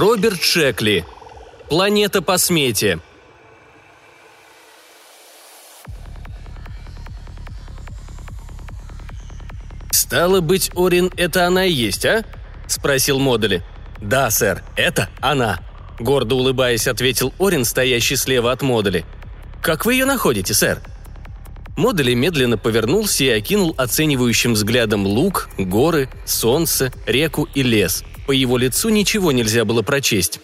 Роберт Шекли. Планета по смете. «Стало быть, Орин, это она и есть, а?» – спросил Модули. «Да, сэр, это она», – гордо улыбаясь, ответил Орин, стоящий слева от Модули. «Как вы ее находите, сэр?» Модули медленно повернулся и окинул оценивающим взглядом луг, горы, солнце, реку и лес. По его лицу ничего нельзя было прочесть.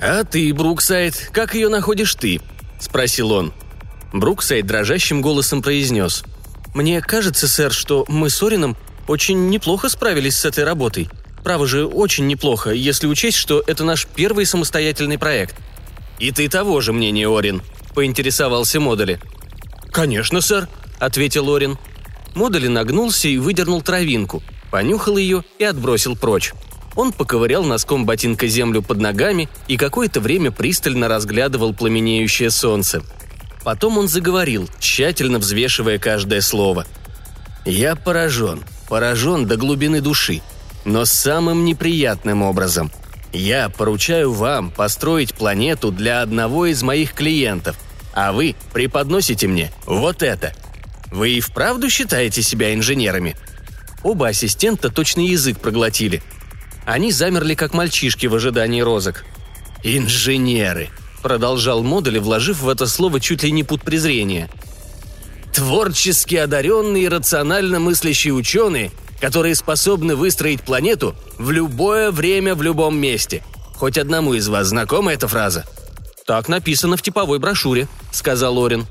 «А ты, Бруксайд, как ее находишь ты?» – спросил он. Бруксайд дрожащим голосом произнес – мне кажется, сэр, что мы с Орином очень неплохо справились с этой работой. Право же, очень неплохо, если учесть, что это наш первый самостоятельный проект. И ты того же мнения, Орин, поинтересовался Модсли. Конечно, сэр, ответил Орин. Модули нагнулся и выдернул травинку, понюхал ее и отбросил прочь. Он поковырял носком ботинка землю под ногами и какое-то время пристально разглядывал пламенеющее солнце – Потом он заговорил, тщательно взвешивая каждое слово. «Я поражен, поражен до глубины души, но самым неприятным образом. Я поручаю вам построить планету для одного из моих клиентов, а вы преподносите мне вот это. Вы и вправду считаете себя инженерами?» Оба ассистента точно язык проглотили. Они замерли, как мальчишки в ожидании розок. «Инженеры!» продолжал Модули, вложив в это слово чуть ли не пут презрения. Творчески одаренные и рационально мыслящие ученые, которые способны выстроить планету в любое время в любом месте. Хоть одному из вас знакома эта фраза? «Так написано в типовой брошюре», — сказал Лорин.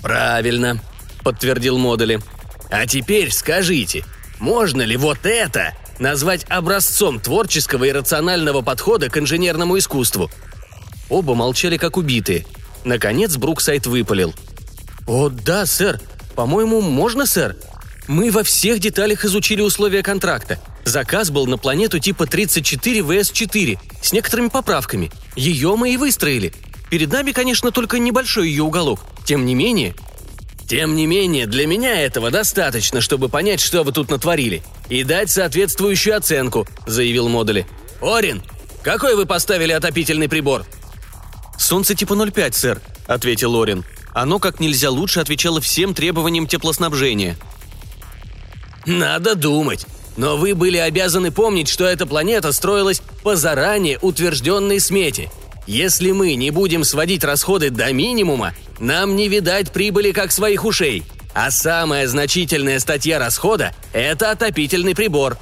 «Правильно», — подтвердил Модули. «А теперь скажите, можно ли вот это назвать образцом творческого и рационального подхода к инженерному искусству? Оба молчали как убитые. Наконец Бруксайд выпалил. «О, да, сэр. По-моему, можно, сэр? Мы во всех деталях изучили условия контракта. Заказ был на планету типа 34 ВС-4 с некоторыми поправками. Ее мы и выстроили. Перед нами, конечно, только небольшой ее уголок. Тем не менее...» «Тем не менее, для меня этого достаточно, чтобы понять, что вы тут натворили, и дать соответствующую оценку», — заявил Модули. «Орин, какой вы поставили отопительный прибор?» «Солнце типа 0,5, сэр», — ответил Лорин. Оно как нельзя лучше отвечало всем требованиям теплоснабжения. «Надо думать. Но вы были обязаны помнить, что эта планета строилась по заранее утвержденной смете. Если мы не будем сводить расходы до минимума, нам не видать прибыли как своих ушей. А самая значительная статья расхода – это отопительный прибор».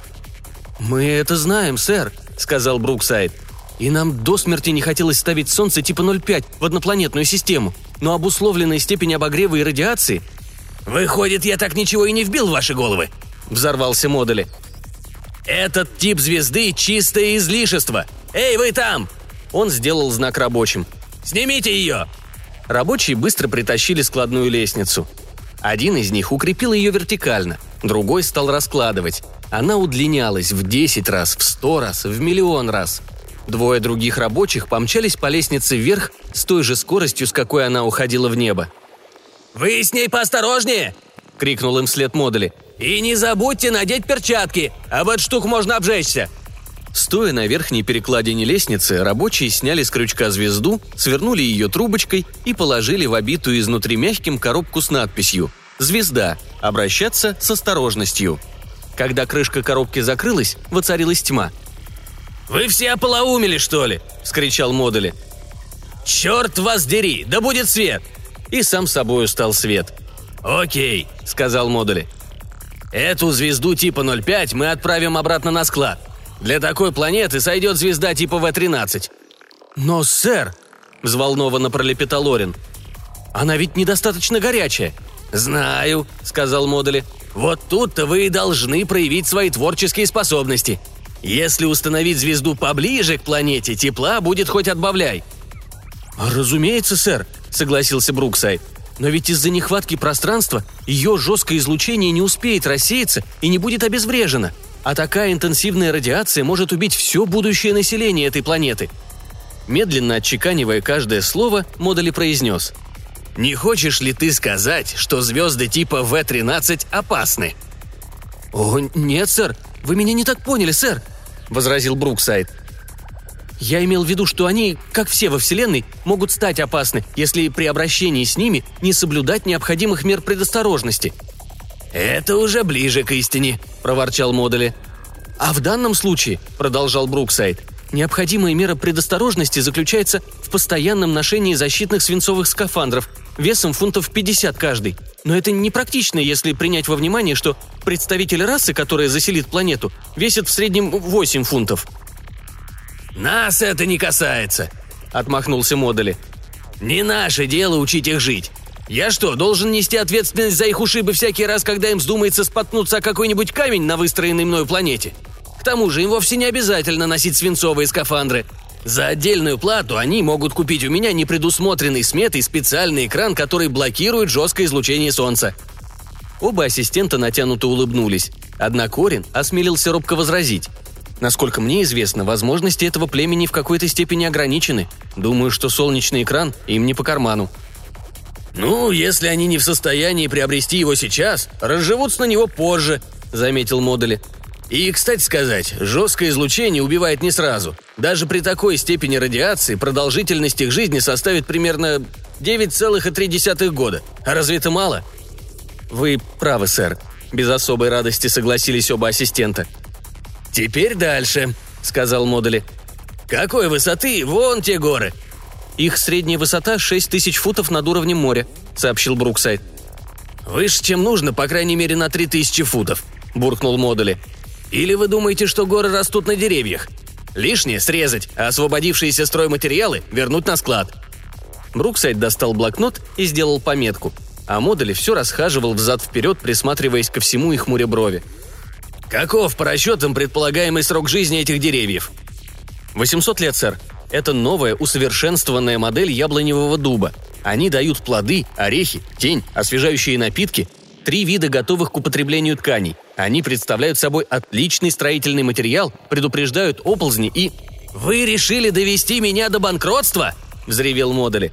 «Мы это знаем, сэр», – сказал Бруксайд. И нам до смерти не хотелось ставить Солнце типа 0,5 в однопланетную систему. Но обусловленная степень обогрева и радиации... «Выходит, я так ничего и не вбил в ваши головы!» – взорвался Модули. «Этот тип звезды – чистое излишество! Эй, вы там!» Он сделал знак рабочим. «Снимите ее!» Рабочие быстро притащили складную лестницу. Один из них укрепил ее вертикально, другой стал раскладывать. Она удлинялась в 10 раз, в 100 раз, в миллион раз – Двое других рабочих помчались по лестнице вверх с той же скоростью, с какой она уходила в небо. «Вы с ней поосторожнее!» — крикнул им вслед модули. «И не забудьте надеть перчатки! Об эту штуку можно обжечься!» Стоя на верхней перекладине лестницы, рабочие сняли с крючка звезду, свернули ее трубочкой и положили в обитую изнутри мягким коробку с надписью «Звезда. Обращаться с осторожностью». Когда крышка коробки закрылась, воцарилась тьма – «Вы все ополоумели, что ли?» – вскричал Модули. «Черт вас дери, да будет свет!» И сам собой стал свет. «Окей», – сказал Модули. «Эту звезду типа 05 мы отправим обратно на склад. Для такой планеты сойдет звезда типа В-13». «Но, сэр», – взволнованно пролепетал Лорин, – «она ведь недостаточно горячая». «Знаю», – сказал Модули. «Вот тут-то вы и должны проявить свои творческие способности. Если установить звезду поближе к планете, тепла будет хоть отбавляй». «Разумеется, сэр», — согласился Бруксайд. «Но ведь из-за нехватки пространства ее жесткое излучение не успеет рассеяться и не будет обезврежено. А такая интенсивная радиация может убить все будущее население этой планеты». Медленно отчеканивая каждое слово, Модули произнес. «Не хочешь ли ты сказать, что звезды типа В-13 опасны?» «О, нет, сэр, вы меня не так поняли, сэр», — возразил Бруксайд. Я имел в виду, что они, как все во Вселенной, могут стать опасны, если при обращении с ними не соблюдать необходимых мер предосторожности». «Это уже ближе к истине», – проворчал Модсли. «А в данном случае», – продолжал Бруксайд, Необходимая мера предосторожности заключается в постоянном ношении защитных свинцовых скафандров весом фунтов 50 каждый. Но это непрактично, если принять во внимание, что представитель расы, которая заселит планету, весит в среднем 8 фунтов. «Нас это не касается», — отмахнулся Модули. «Не наше дело учить их жить. Я что, должен нести ответственность за их ушибы всякий раз, когда им вздумается споткнуться о какой-нибудь камень на выстроенной мною планете? К тому же им вовсе не обязательно носить свинцовые скафандры. За отдельную плату они могут купить у меня непредусмотренный сметой специальный экран, который блокирует жесткое излучение солнца. Оба ассистента натянуто улыбнулись. Однако Корин осмелился робко возразить. Насколько мне известно, возможности этого племени в какой-то степени ограничены. Думаю, что солнечный экран им не по карману. «Ну, если они не в состоянии приобрести его сейчас, разживутся на него позже», — заметил Модули. И, кстати сказать, жесткое излучение убивает не сразу. Даже при такой степени радиации продолжительность их жизни составит примерно 9,3 года. А разве это мало? Вы правы, сэр. Без особой радости согласились оба ассистента. «Теперь дальше», — сказал Модули. «Какой высоты? Вон те горы!» «Их средняя высота 6 тысяч футов над уровнем моря», — сообщил Бруксайд. «Выше, чем нужно, по крайней мере, на 3000 футов», — буркнул Модули. Или вы думаете, что горы растут на деревьях? Лишнее срезать, а освободившиеся стройматериалы вернуть на склад. Бруксайд достал блокнот и сделал пометку, а Модули все расхаживал взад-вперед, присматриваясь ко всему и хмуря брови. «Каков по расчетам предполагаемый срок жизни этих деревьев?» «800 лет, сэр. Это новая, усовершенствованная модель яблоневого дуба. Они дают плоды, орехи, тень, освежающие напитки Три вида готовых к употреблению тканей. Они представляют собой отличный строительный материал, предупреждают оползни и... «Вы решили довести меня до банкротства?» – взревел Модули.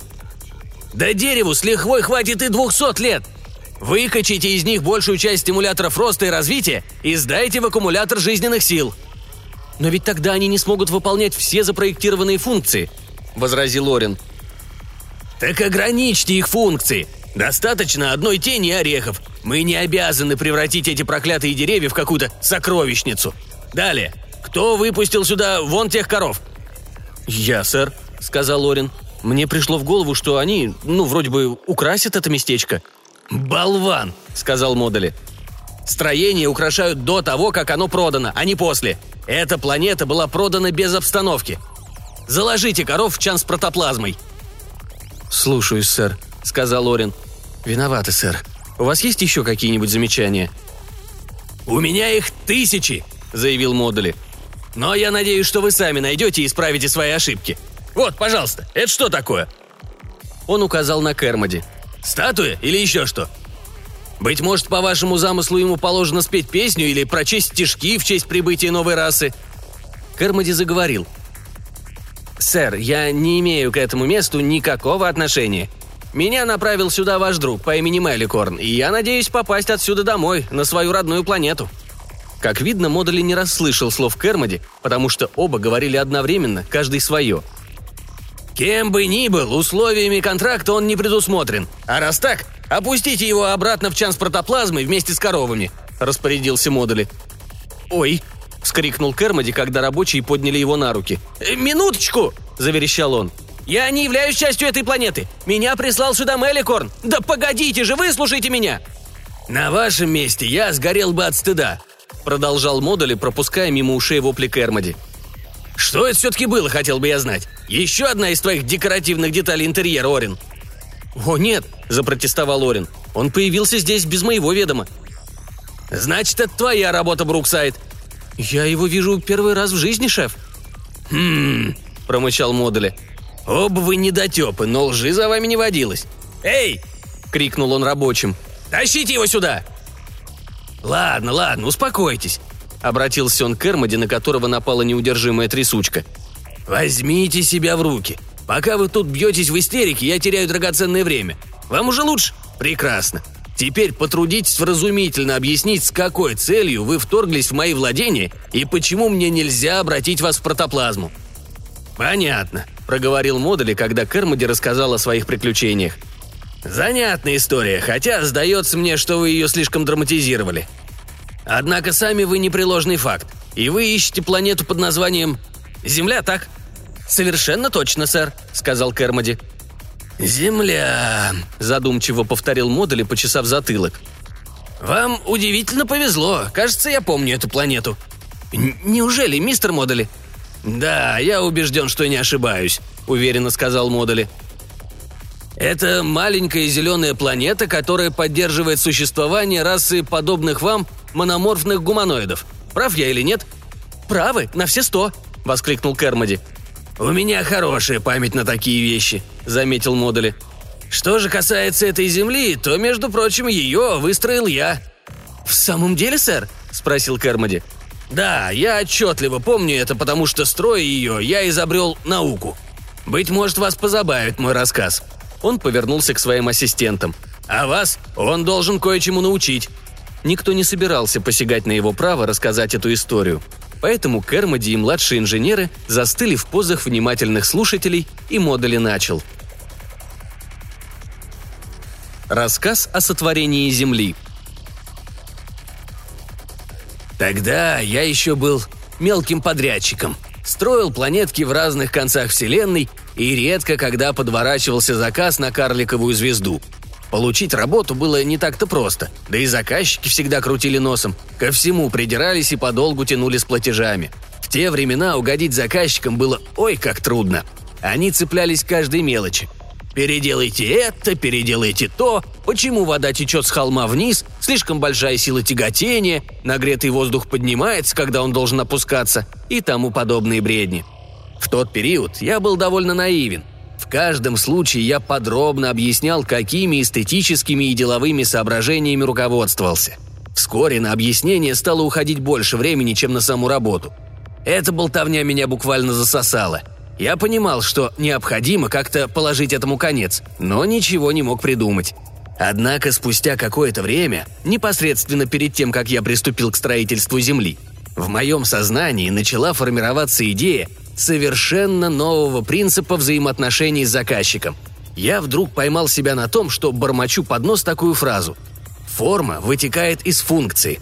«Да дереву с лихвой хватит и двухсот лет! Выкачите из них большую часть стимуляторов роста и развития и сдайте в аккумулятор жизненных сил!» «Но ведь тогда они не смогут выполнять все запроектированные функции», – возразил Орин. «Так ограничьте их функции. Достаточно одной тени орехов. Мы не обязаны превратить эти проклятые деревья в какую-то сокровищницу. Далее. Кто выпустил сюда вон тех коров?» «Я, сэр», — сказал Лорин. «Мне пришло в голову, что они, ну, вроде бы, украсят это местечко». «Болван!» — сказал Модули. «Строение украшают до того, как оно продано, а не после. Эта планета была продана без обстановки. Заложите коров в чан с протоплазмой». «Слушаюсь, сэр», — сказал Лорин. «Виноваты, сэр. У вас есть еще какие-нибудь замечания?» «У меня их тысячи!» – заявил Модули. «Но я надеюсь, что вы сами найдете и исправите свои ошибки. Вот, пожалуйста, это что такое?» Он указал на Кермоди. «Статуя или еще что?» «Быть может, по вашему замыслу ему положено спеть песню или прочесть стишки в честь прибытия новой расы?» Кермоди заговорил. «Сэр, я не имею к этому месту никакого отношения. Меня направил сюда ваш друг по имени Меликорн, и я надеюсь попасть отсюда домой, на свою родную планету». Как видно, Модули не расслышал слов Кермоди, потому что оба говорили одновременно, каждый свое. «Кем бы ни был, условиями контракта он не предусмотрен. А раз так, опустите его обратно в чан с протоплазмой вместе с коровами», – распорядился Модули. «Ой!» – вскрикнул Кермоди, когда рабочие подняли его на руки. «Э, «Минуточку!» – заверещал он. Я не являюсь частью этой планеты. Меня прислал сюда Меликорн. Да погодите же, выслушайте меня!» «На вашем месте я сгорел бы от стыда», — продолжал Модули, пропуская мимо ушей вопли Кермоди. «Что это все-таки было, хотел бы я знать? Еще одна из твоих декоративных деталей интерьера, Орин». «О, нет», — запротестовал Орин. «Он появился здесь без моего ведома». «Значит, это твоя работа, Бруксайд». «Я его вижу первый раз в жизни, шеф». «Хм...» – промычал Модули. «Оба вы недотепы, но лжи за вами не водилось. Эй!» — крикнул он рабочим. «Тащите его сюда!» «Ладно, ладно, успокойтесь», — обратился он к Эрмоди, на которого напала неудержимая трясучка. «Возьмите себя в руки. Пока вы тут бьетесь в истерике, я теряю драгоценное время. Вам уже лучше? Прекрасно. Теперь потрудитесь вразумительно объяснить, с какой целью вы вторглись в мои владения и почему мне нельзя обратить вас в протоплазму. «Понятно», — проговорил Модули, когда Кермоди рассказал о своих приключениях. «Занятная история, хотя сдается мне, что вы ее слишком драматизировали. Однако сами вы непреложный факт, и вы ищете планету под названием Земля, так?» «Совершенно точно, сэр», — сказал Кермоди. «Земля», — задумчиво повторил Модули, почесав затылок. «Вам удивительно повезло. Кажется, я помню эту планету». «Неужели, мистер Модули?» «Да, я убежден, что не ошибаюсь», — уверенно сказал Модули. «Это маленькая зеленая планета, которая поддерживает существование расы подобных вам мономорфных гуманоидов. Прав я или нет?» «Правы, на все сто», — воскликнул Кермоди. «У меня хорошая память на такие вещи», — заметил Модули. «Что же касается этой земли, то, между прочим, ее выстроил я». «В самом деле, сэр?» — спросил Кермоди. «Да, я отчетливо помню это, потому что, строя ее, я изобрел науку. Быть может, вас позабавит мой рассказ». Он повернулся к своим ассистентам. «А вас он должен кое-чему научить». Никто не собирался посягать на его право рассказать эту историю. Поэтому Кермоди и младшие инженеры застыли в позах внимательных слушателей, и Модули начал. Рассказ о сотворении Земли. Тогда я еще был мелким подрядчиком. Строил планетки в разных концах Вселенной и редко когда подворачивался заказ на карликовую звезду – Получить работу было не так-то просто, да и заказчики всегда крутили носом, ко всему придирались и подолгу тянули с платежами. В те времена угодить заказчикам было ой как трудно. Они цеплялись к каждой мелочи. Переделайте это, переделайте то, почему вода течет с холма вниз, слишком большая сила тяготения, нагретый воздух поднимается, когда он должен опускаться и тому подобные бредни. В тот период я был довольно наивен – в каждом случае я подробно объяснял, какими эстетическими и деловыми соображениями руководствовался. Вскоре на объяснение стало уходить больше времени, чем на саму работу. Эта болтовня меня буквально засосала. Я понимал, что необходимо как-то положить этому конец, но ничего не мог придумать. Однако спустя какое-то время, непосредственно перед тем, как я приступил к строительству Земли, в моем сознании начала формироваться идея совершенно нового принципа взаимоотношений с заказчиком. Я вдруг поймал себя на том, что бормочу под нос такую фразу. Форма вытекает из функции.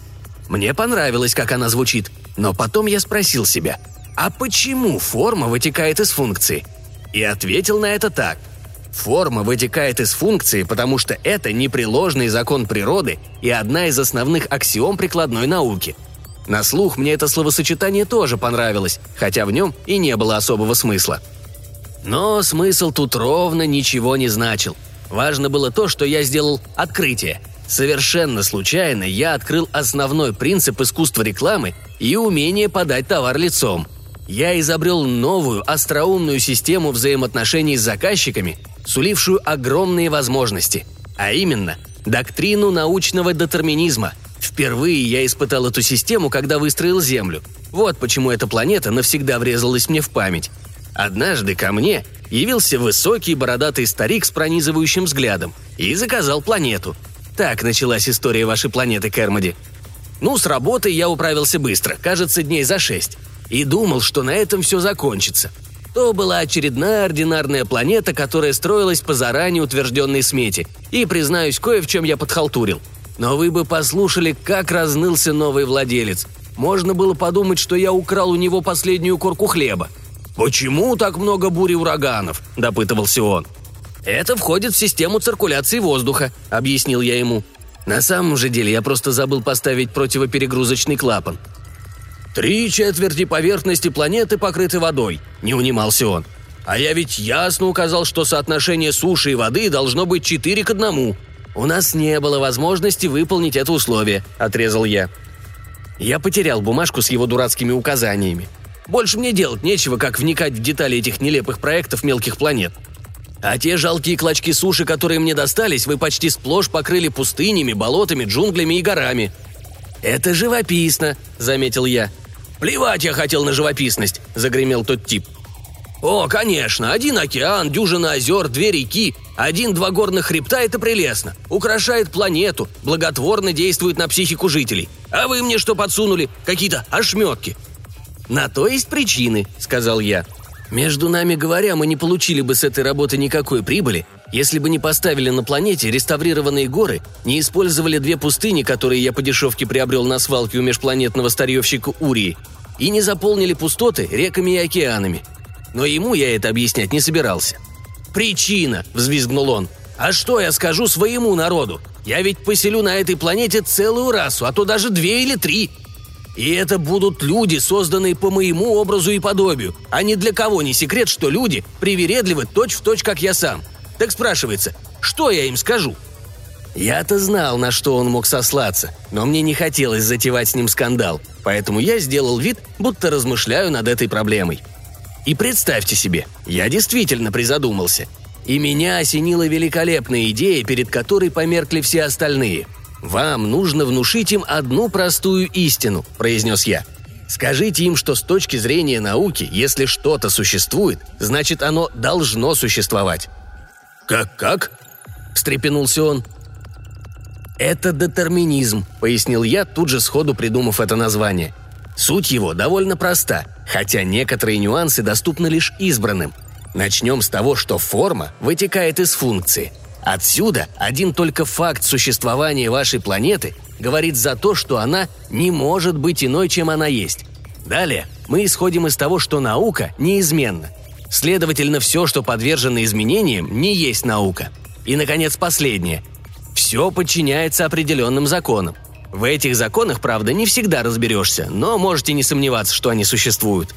Мне понравилось, как она звучит, но потом я спросил себя, а почему форма вытекает из функции? И ответил на это так. Форма вытекает из функции, потому что это непреложный закон природы и одна из основных аксиом прикладной науки – на слух мне это словосочетание тоже понравилось, хотя в нем и не было особого смысла. Но смысл тут ровно ничего не значил. Важно было то, что я сделал открытие. Совершенно случайно я открыл основной принцип искусства рекламы и умение подать товар лицом. Я изобрел новую остроумную систему взаимоотношений с заказчиками, сулившую огромные возможности, а именно доктрину научного детерминизма – Впервые я испытал эту систему, когда выстроил Землю. Вот почему эта планета навсегда врезалась мне в память. Однажды ко мне явился высокий бородатый старик с пронизывающим взглядом и заказал планету. Так началась история вашей планеты, Кермоди. Ну, с работой я управился быстро, кажется, дней за шесть. И думал, что на этом все закончится. То была очередная ординарная планета, которая строилась по заранее утвержденной смете. И, признаюсь, кое в чем я подхалтурил – но вы бы послушали, как разнылся новый владелец. Можно было подумать, что я украл у него последнюю корку хлеба. «Почему так много бурь и ураганов?» – допытывался он. «Это входит в систему циркуляции воздуха», – объяснил я ему. На самом же деле я просто забыл поставить противоперегрузочный клапан. «Три четверти поверхности планеты покрыты водой», – не унимался он. «А я ведь ясно указал, что соотношение суши и воды должно быть четыре к одному. «У нас не было возможности выполнить это условие», – отрезал я. Я потерял бумажку с его дурацкими указаниями. Больше мне делать нечего, как вникать в детали этих нелепых проектов мелких планет. А те жалкие клочки суши, которые мне достались, вы почти сплошь покрыли пустынями, болотами, джунглями и горами. «Это живописно», — заметил я. «Плевать я хотел на живописность», — загремел тот тип. «О, конечно, один океан, дюжина озер, две реки, один-два горных хребта – это прелестно. Украшает планету, благотворно действует на психику жителей. А вы мне что подсунули? Какие-то ошметки». «На то есть причины», – сказал я. Между нами говоря, мы не получили бы с этой работы никакой прибыли, если бы не поставили на планете реставрированные горы, не использовали две пустыни, которые я по дешевке приобрел на свалке у межпланетного старьевщика Урии, и не заполнили пустоты реками и океанами. Но ему я это объяснять не собирался. «Причина!» – взвизгнул он. «А что я скажу своему народу? Я ведь поселю на этой планете целую расу, а то даже две или три. И это будут люди, созданные по моему образу и подобию, а ни для кого не секрет, что люди привередливы точь-в-точь, как я сам. Так спрашивается, что я им скажу?» Я-то знал, на что он мог сослаться, но мне не хотелось затевать с ним скандал, поэтому я сделал вид, будто размышляю над этой проблемой. И представьте себе, я действительно призадумался. И меня осенила великолепная идея, перед которой померкли все остальные. «Вам нужно внушить им одну простую истину», – произнес я. «Скажите им, что с точки зрения науки, если что-то существует, значит оно должно существовать». «Как-как?» – встрепенулся он. «Это детерминизм», — пояснил я, тут же сходу придумав это название. Суть его довольно проста, хотя некоторые нюансы доступны лишь избранным. Начнем с того, что форма вытекает из функции. Отсюда один только факт существования вашей планеты говорит за то, что она не может быть иной, чем она есть. Далее мы исходим из того, что наука неизменна. Следовательно, все, что подвержено изменениям, не есть наука. И, наконец, последнее – все подчиняется определенным законам. В этих законах, правда, не всегда разберешься, но можете не сомневаться, что они существуют.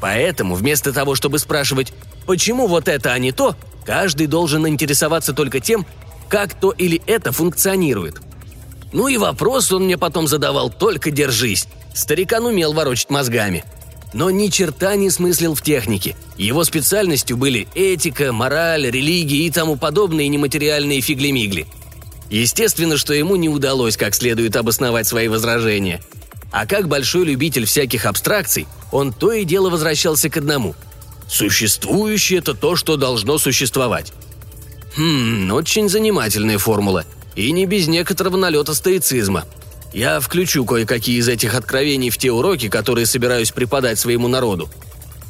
Поэтому вместо того, чтобы спрашивать «почему вот это, а не то?», каждый должен интересоваться только тем, как то или это функционирует. Ну и вопрос он мне потом задавал «только держись». Старикан умел ворочать мозгами. Но ни черта не смыслил в технике. Его специальностью были этика, мораль, религия и тому подобные нематериальные фиглемигли – Естественно, что ему не удалось как следует обосновать свои возражения. А как большой любитель всяких абстракций, он то и дело возвращался к одному. Существующее – это то, что должно существовать. Хм, очень занимательная формула. И не без некоторого налета стоицизма. Я включу кое-какие из этих откровений в те уроки, которые собираюсь преподать своему народу.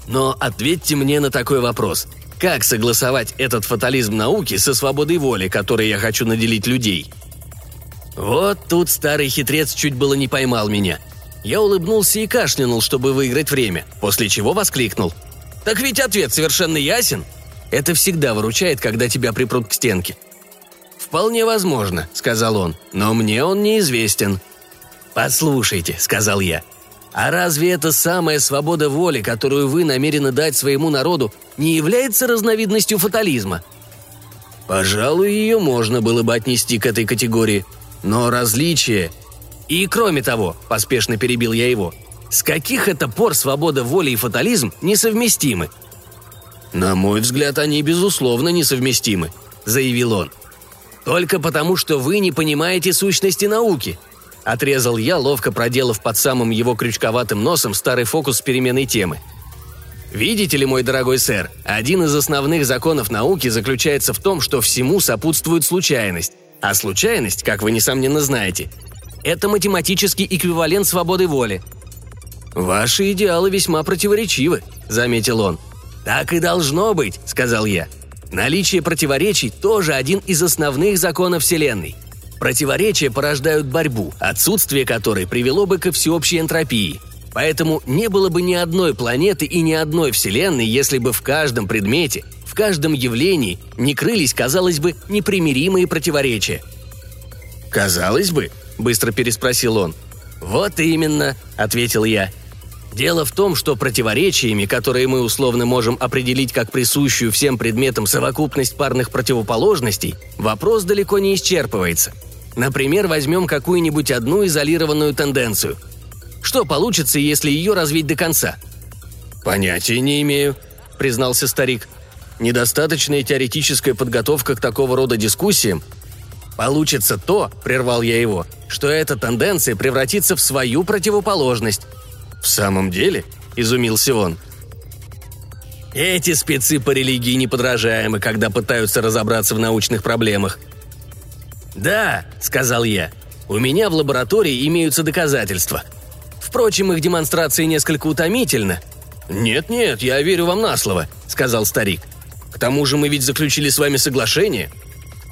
Но ответьте мне на такой вопрос – как согласовать этот фатализм науки со свободой воли, которой я хочу наделить людей? Вот тут старый хитрец чуть было не поймал меня. Я улыбнулся и кашлянул, чтобы выиграть время, после чего воскликнул. «Так ведь ответ совершенно ясен!» Это всегда выручает, когда тебя припрут к стенке. «Вполне возможно», — сказал он, — «но мне он неизвестен». «Послушайте», — сказал я, а разве эта самая свобода воли, которую вы намерены дать своему народу, не является разновидностью фатализма? Пожалуй, ее можно было бы отнести к этой категории. Но различие... И кроме того, поспешно перебил я его, с каких это пор свобода воли и фатализм несовместимы? На мой взгляд, они безусловно несовместимы, заявил он. Только потому, что вы не понимаете сущности науки –— отрезал я, ловко проделав под самым его крючковатым носом старый фокус с переменной темы. Видите ли, мой дорогой сэр, один из основных законов науки заключается в том, что всему сопутствует случайность. А случайность, как вы несомненно знаете, это математический эквивалент свободы воли. «Ваши идеалы весьма противоречивы», — заметил он. «Так и должно быть», — сказал я. «Наличие противоречий тоже один из основных законов Вселенной. Противоречия порождают борьбу, отсутствие которой привело бы ко всеобщей энтропии. Поэтому не было бы ни одной планеты и ни одной Вселенной, если бы в каждом предмете, в каждом явлении не крылись, казалось бы, непримиримые противоречия. «Казалось бы?» – быстро переспросил он. «Вот именно», – ответил я. Дело в том, что противоречиями, которые мы условно можем определить как присущую всем предметам совокупность парных противоположностей, вопрос далеко не исчерпывается. Например, возьмем какую-нибудь одну изолированную тенденцию. Что получится, если ее развить до конца? «Понятия не имею», — признался старик. «Недостаточная теоретическая подготовка к такого рода дискуссиям Получится то, прервал я его, что эта тенденция превратится в свою противоположность. «В самом деле?» – изумился он. «Эти спецы по религии неподражаемы, когда пытаются разобраться в научных проблемах». «Да», – сказал я, – «у меня в лаборатории имеются доказательства. Впрочем, их демонстрация несколько утомительна. «Нет-нет, я верю вам на слово», — сказал старик. «К тому же мы ведь заключили с вами соглашение».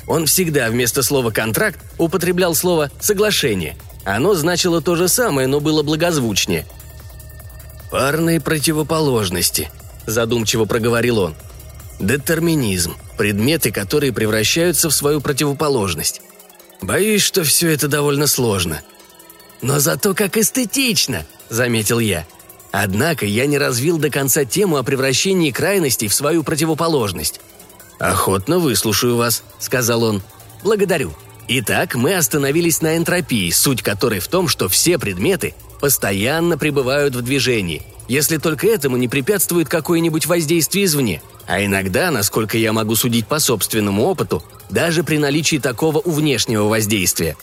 Он всегда вместо слова «контракт» употреблял слово «соглашение». Оно значило то же самое, но было благозвучнее. «Парные противоположности», – задумчиво проговорил он. «Детерминизм – предметы, которые превращаются в свою противоположность. Боюсь, что все это довольно сложно. Но зато как эстетично», – заметил я. Однако я не развил до конца тему о превращении крайностей в свою противоположность. «Охотно выслушаю вас», — сказал он. «Благодарю. Итак, мы остановились на энтропии, суть которой в том, что все предметы постоянно пребывают в движении, если только этому не препятствует какое-нибудь воздействие извне. А иногда, насколько я могу судить по собственному опыту, даже при наличии такого у внешнего воздействия.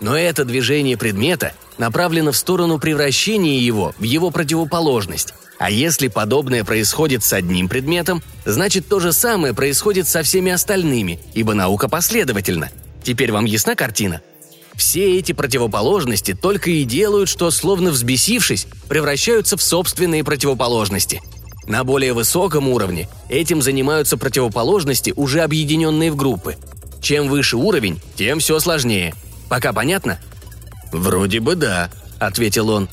Но это движение предмета направлено в сторону превращения его в его противоположность. А если подобное происходит с одним предметом, значит то же самое происходит со всеми остальными, ибо наука последовательна. Теперь вам ясна картина? Все эти противоположности только и делают, что, словно взбесившись, превращаются в собственные противоположности. На более высоком уровне этим занимаются противоположности, уже объединенные в группы. Чем выше уровень, тем все сложнее. Пока понятно? «Вроде бы да», — ответил он.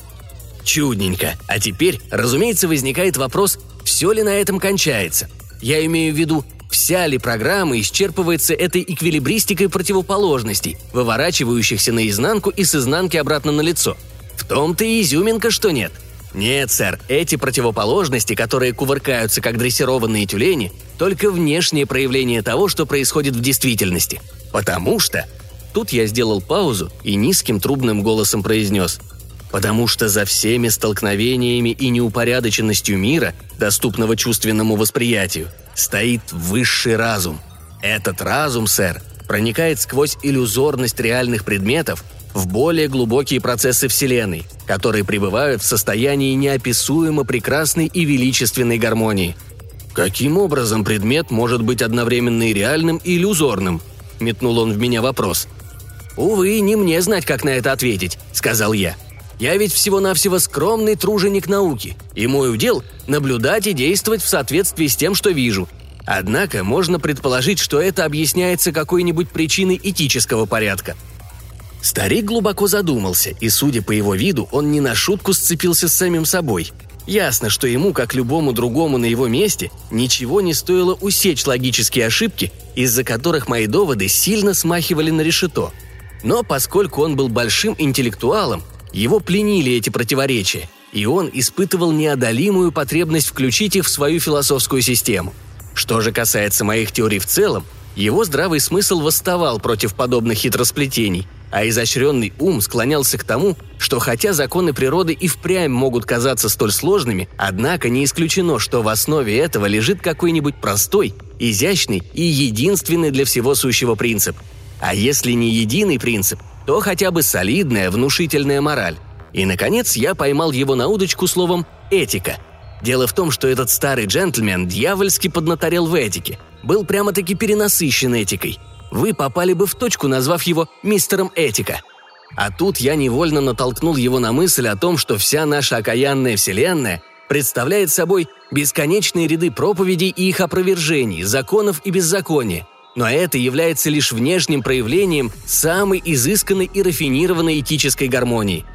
Чудненько. А теперь, разумеется, возникает вопрос, все ли на этом кончается. Я имею в виду, вся ли программа исчерпывается этой эквилибристикой противоположностей, выворачивающихся наизнанку и с изнанки обратно на лицо. В том-то и изюминка, что нет. Нет, сэр, эти противоположности, которые кувыркаются как дрессированные тюлени, только внешнее проявление того, что происходит в действительности. Потому что... Тут я сделал паузу и низким трубным голосом произнес – потому что за всеми столкновениями и неупорядоченностью мира, доступного чувственному восприятию, стоит высший разум. Этот разум, сэр, проникает сквозь иллюзорность реальных предметов в более глубокие процессы Вселенной, которые пребывают в состоянии неописуемо прекрасной и величественной гармонии. Каким образом предмет может быть одновременно и реальным, и иллюзорным? Метнул он в меня вопрос. «Увы, не мне знать, как на это ответить», — сказал я. Я ведь всего-навсего скромный труженик науки, и мой удел – наблюдать и действовать в соответствии с тем, что вижу. Однако можно предположить, что это объясняется какой-нибудь причиной этического порядка. Старик глубоко задумался, и, судя по его виду, он не на шутку сцепился с самим собой. Ясно, что ему, как любому другому на его месте, ничего не стоило усечь логические ошибки, из-за которых мои доводы сильно смахивали на решето. Но поскольку он был большим интеллектуалом, его пленили эти противоречия, и он испытывал неодолимую потребность включить их в свою философскую систему. Что же касается моих теорий в целом, его здравый смысл восставал против подобных хитросплетений, а изощренный ум склонялся к тому, что хотя законы природы и впрямь могут казаться столь сложными, однако не исключено, что в основе этого лежит какой-нибудь простой, изящный и единственный для всего сущего принцип. А если не единый принцип, то хотя бы солидная, внушительная мораль. И, наконец, я поймал его на удочку словом «этика». Дело в том, что этот старый джентльмен дьявольски поднаторел в этике, был прямо-таки перенасыщен этикой. Вы попали бы в точку, назвав его «мистером этика». А тут я невольно натолкнул его на мысль о том, что вся наша окаянная вселенная представляет собой бесконечные ряды проповедей и их опровержений, законов и беззакония, но это является лишь внешним проявлением самой изысканной и рафинированной этической гармонии.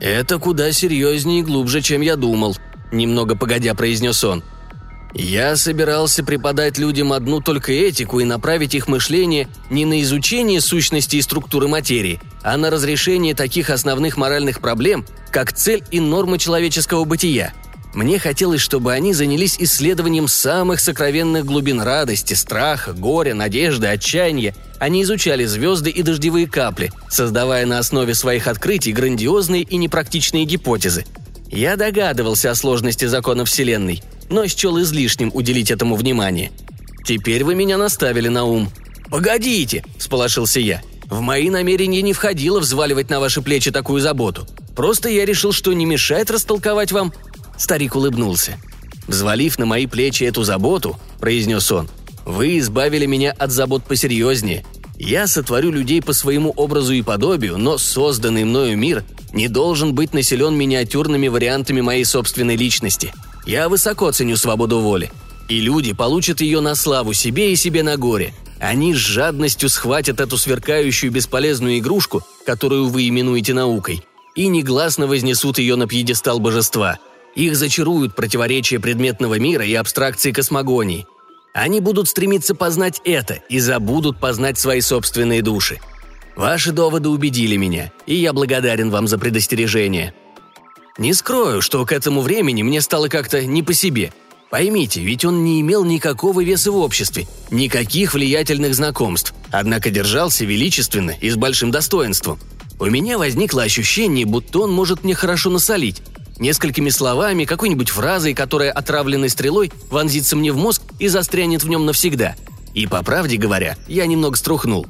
«Это куда серьезнее и глубже, чем я думал», – немного погодя произнес он. «Я собирался преподать людям одну только этику и направить их мышление не на изучение сущности и структуры материи, а на разрешение таких основных моральных проблем, как цель и нормы человеческого бытия – мне хотелось, чтобы они занялись исследованием самых сокровенных глубин радости, страха, горя, надежды, отчаяния. Они изучали звезды и дождевые капли, создавая на основе своих открытий грандиозные и непрактичные гипотезы. Я догадывался о сложности закона Вселенной, но счел излишним уделить этому внимание. Теперь вы меня наставили на ум. «Погодите!» – всполошился я. «В мои намерения не входило взваливать на ваши плечи такую заботу. Просто я решил, что не мешает растолковать вам Старик улыбнулся. «Взвалив на мои плечи эту заботу», – произнес он, – «вы избавили меня от забот посерьезнее. Я сотворю людей по своему образу и подобию, но созданный мною мир не должен быть населен миниатюрными вариантами моей собственной личности. Я высоко ценю свободу воли. И люди получат ее на славу себе и себе на горе. Они с жадностью схватят эту сверкающую бесполезную игрушку, которую вы именуете наукой, и негласно вознесут ее на пьедестал божества. Их зачаруют противоречия предметного мира и абстракции космогонии. Они будут стремиться познать это и забудут познать свои собственные души. Ваши доводы убедили меня, и я благодарен вам за предостережение. Не скрою, что к этому времени мне стало как-то не по себе – Поймите, ведь он не имел никакого веса в обществе, никаких влиятельных знакомств, однако держался величественно и с большим достоинством. У меня возникло ощущение, будто он может мне хорошо насолить. Несколькими словами, какой-нибудь фразой, которая отравленной стрелой вонзится мне в мозг и застрянет в нем навсегда. И, по правде говоря, я немного струхнул.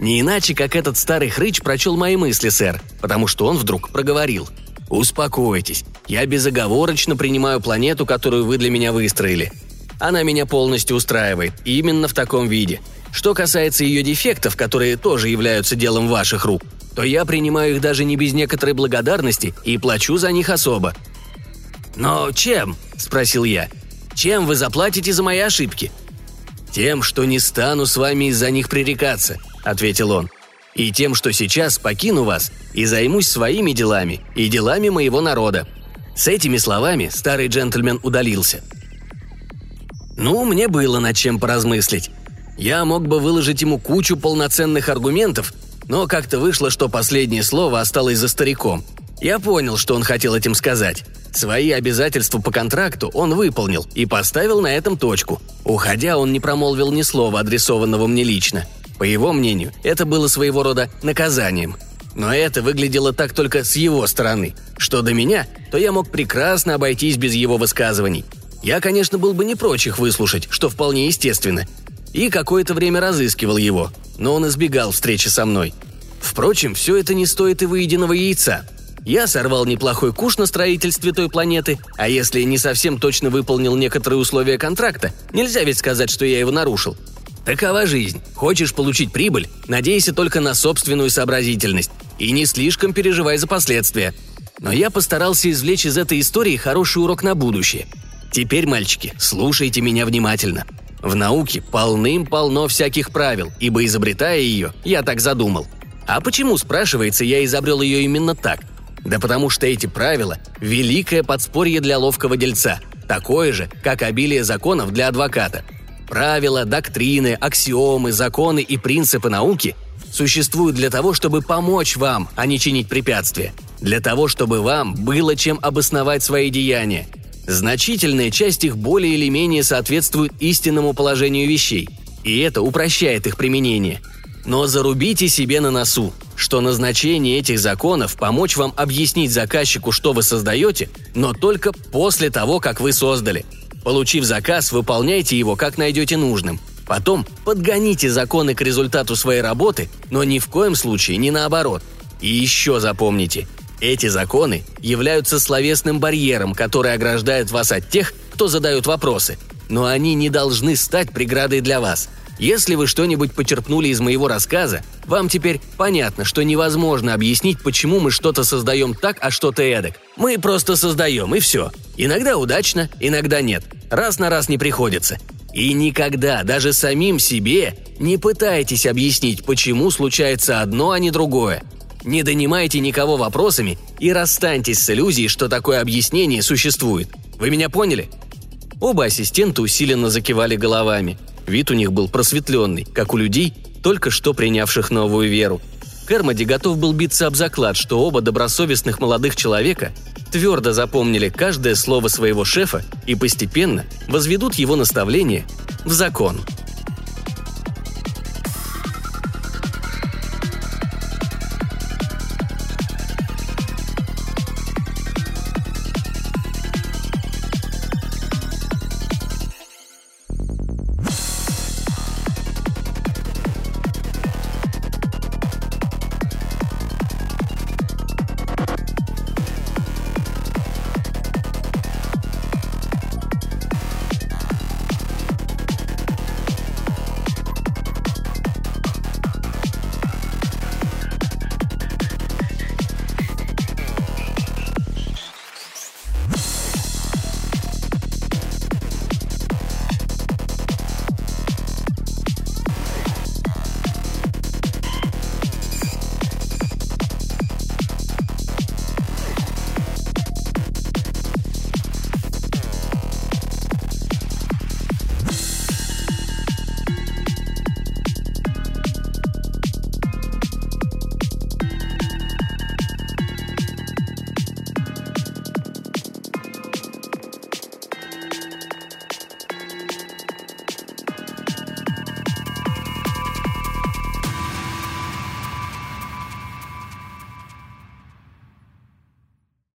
Не иначе, как этот старый хрыч прочел мои мысли, сэр, потому что он вдруг проговорил – «Успокойтесь. Я безоговорочно принимаю планету, которую вы для меня выстроили. Она меня полностью устраивает, именно в таком виде. Что касается ее дефектов, которые тоже являются делом ваших рук, то я принимаю их даже не без некоторой благодарности и плачу за них особо». «Но чем?» – спросил я. «Чем вы заплатите за мои ошибки?» «Тем, что не стану с вами из-за них пререкаться», – ответил он и тем, что сейчас покину вас и займусь своими делами и делами моего народа». С этими словами старый джентльмен удалился. Ну, мне было над чем поразмыслить. Я мог бы выложить ему кучу полноценных аргументов, но как-то вышло, что последнее слово осталось за стариком. Я понял, что он хотел этим сказать. Свои обязательства по контракту он выполнил и поставил на этом точку. Уходя, он не промолвил ни слова, адресованного мне лично – по его мнению, это было своего рода наказанием. Но это выглядело так только с его стороны. Что до меня, то я мог прекрасно обойтись без его высказываний. Я, конечно, был бы не прочь их выслушать, что вполне естественно. И какое-то время разыскивал его, но он избегал встречи со мной. Впрочем, все это не стоит и выеденного яйца. Я сорвал неплохой куш на строительстве той планеты, а если не совсем точно выполнил некоторые условия контракта, нельзя ведь сказать, что я его нарушил. Такова жизнь. Хочешь получить прибыль, надейся только на собственную сообразительность и не слишком переживай за последствия. Но я постарался извлечь из этой истории хороший урок на будущее. Теперь, мальчики, слушайте меня внимательно. В науке полным-полно всяких правил, ибо изобретая ее, я так задумал. А почему, спрашивается, я изобрел ее именно так? Да потому что эти правила – великое подспорье для ловкого дельца, такое же, как обилие законов для адвоката – Правила, доктрины, аксиомы, законы и принципы науки существуют для того, чтобы помочь вам, а не чинить препятствия. Для того, чтобы вам было чем обосновать свои деяния. Значительная часть их более или менее соответствует истинному положению вещей, и это упрощает их применение. Но зарубите себе на носу, что назначение этих законов – помочь вам объяснить заказчику, что вы создаете, но только после того, как вы создали – Получив заказ, выполняйте его, как найдете нужным. Потом подгоните законы к результату своей работы, но ни в коем случае не наоборот. И еще запомните, эти законы являются словесным барьером, который ограждает вас от тех, кто задает вопросы, но они не должны стать преградой для вас. Если вы что-нибудь почерпнули из моего рассказа, вам теперь понятно, что невозможно объяснить, почему мы что-то создаем так, а что-то эдак. Мы просто создаем, и все. Иногда удачно, иногда нет. Раз на раз не приходится. И никогда, даже самим себе, не пытайтесь объяснить, почему случается одно, а не другое. Не донимайте никого вопросами и расстаньтесь с иллюзией, что такое объяснение существует. Вы меня поняли? Оба ассистента усиленно закивали головами. Вид у них был просветленный, как у людей, только что принявших новую веру. Кермоди готов был биться об заклад, что оба добросовестных молодых человека твердо запомнили каждое слово своего шефа и постепенно возведут его наставление в закон –